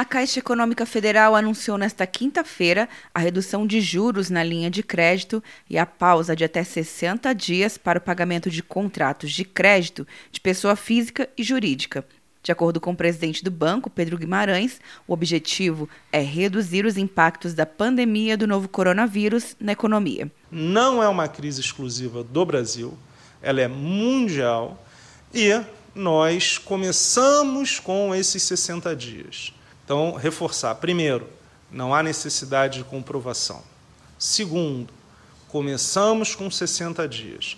A Caixa Econômica Federal anunciou nesta quinta-feira a redução de juros na linha de crédito e a pausa de até 60 dias para o pagamento de contratos de crédito de pessoa física e jurídica. De acordo com o presidente do banco, Pedro Guimarães, o objetivo é reduzir os impactos da pandemia do novo coronavírus na economia. Não é uma crise exclusiva do Brasil, ela é mundial e nós começamos com esses 60 dias. Então, reforçar. Primeiro, não há necessidade de comprovação. Segundo, começamos com 60 dias.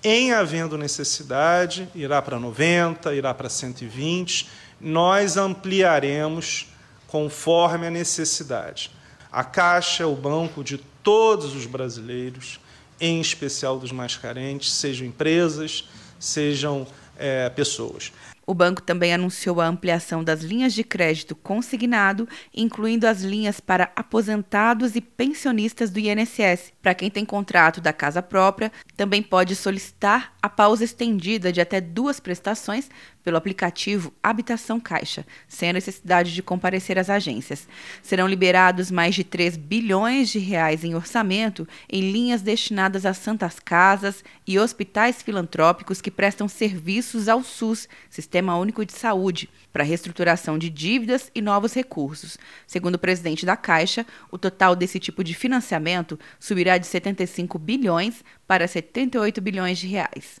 Em havendo necessidade, irá para 90, irá para 120, nós ampliaremos conforme a necessidade. A Caixa é o banco de todos os brasileiros, em especial dos mais carentes, sejam empresas, sejam é, pessoas. O banco também anunciou a ampliação das linhas de crédito consignado, incluindo as linhas para aposentados e pensionistas do INSS. Para quem tem contrato da casa própria, também pode solicitar a pausa estendida de até duas prestações pelo aplicativo Habitação Caixa, sem a necessidade de comparecer às agências. Serão liberados mais de 3 bilhões de reais em orçamento em linhas destinadas a santas casas e hospitais filantrópicos que prestam serviços ao SUS, Sistema Único de Saúde, para reestruturação de dívidas e novos recursos. Segundo o presidente da Caixa, o total desse tipo de financiamento subirá de 75 bilhões para 78 bilhões de reais.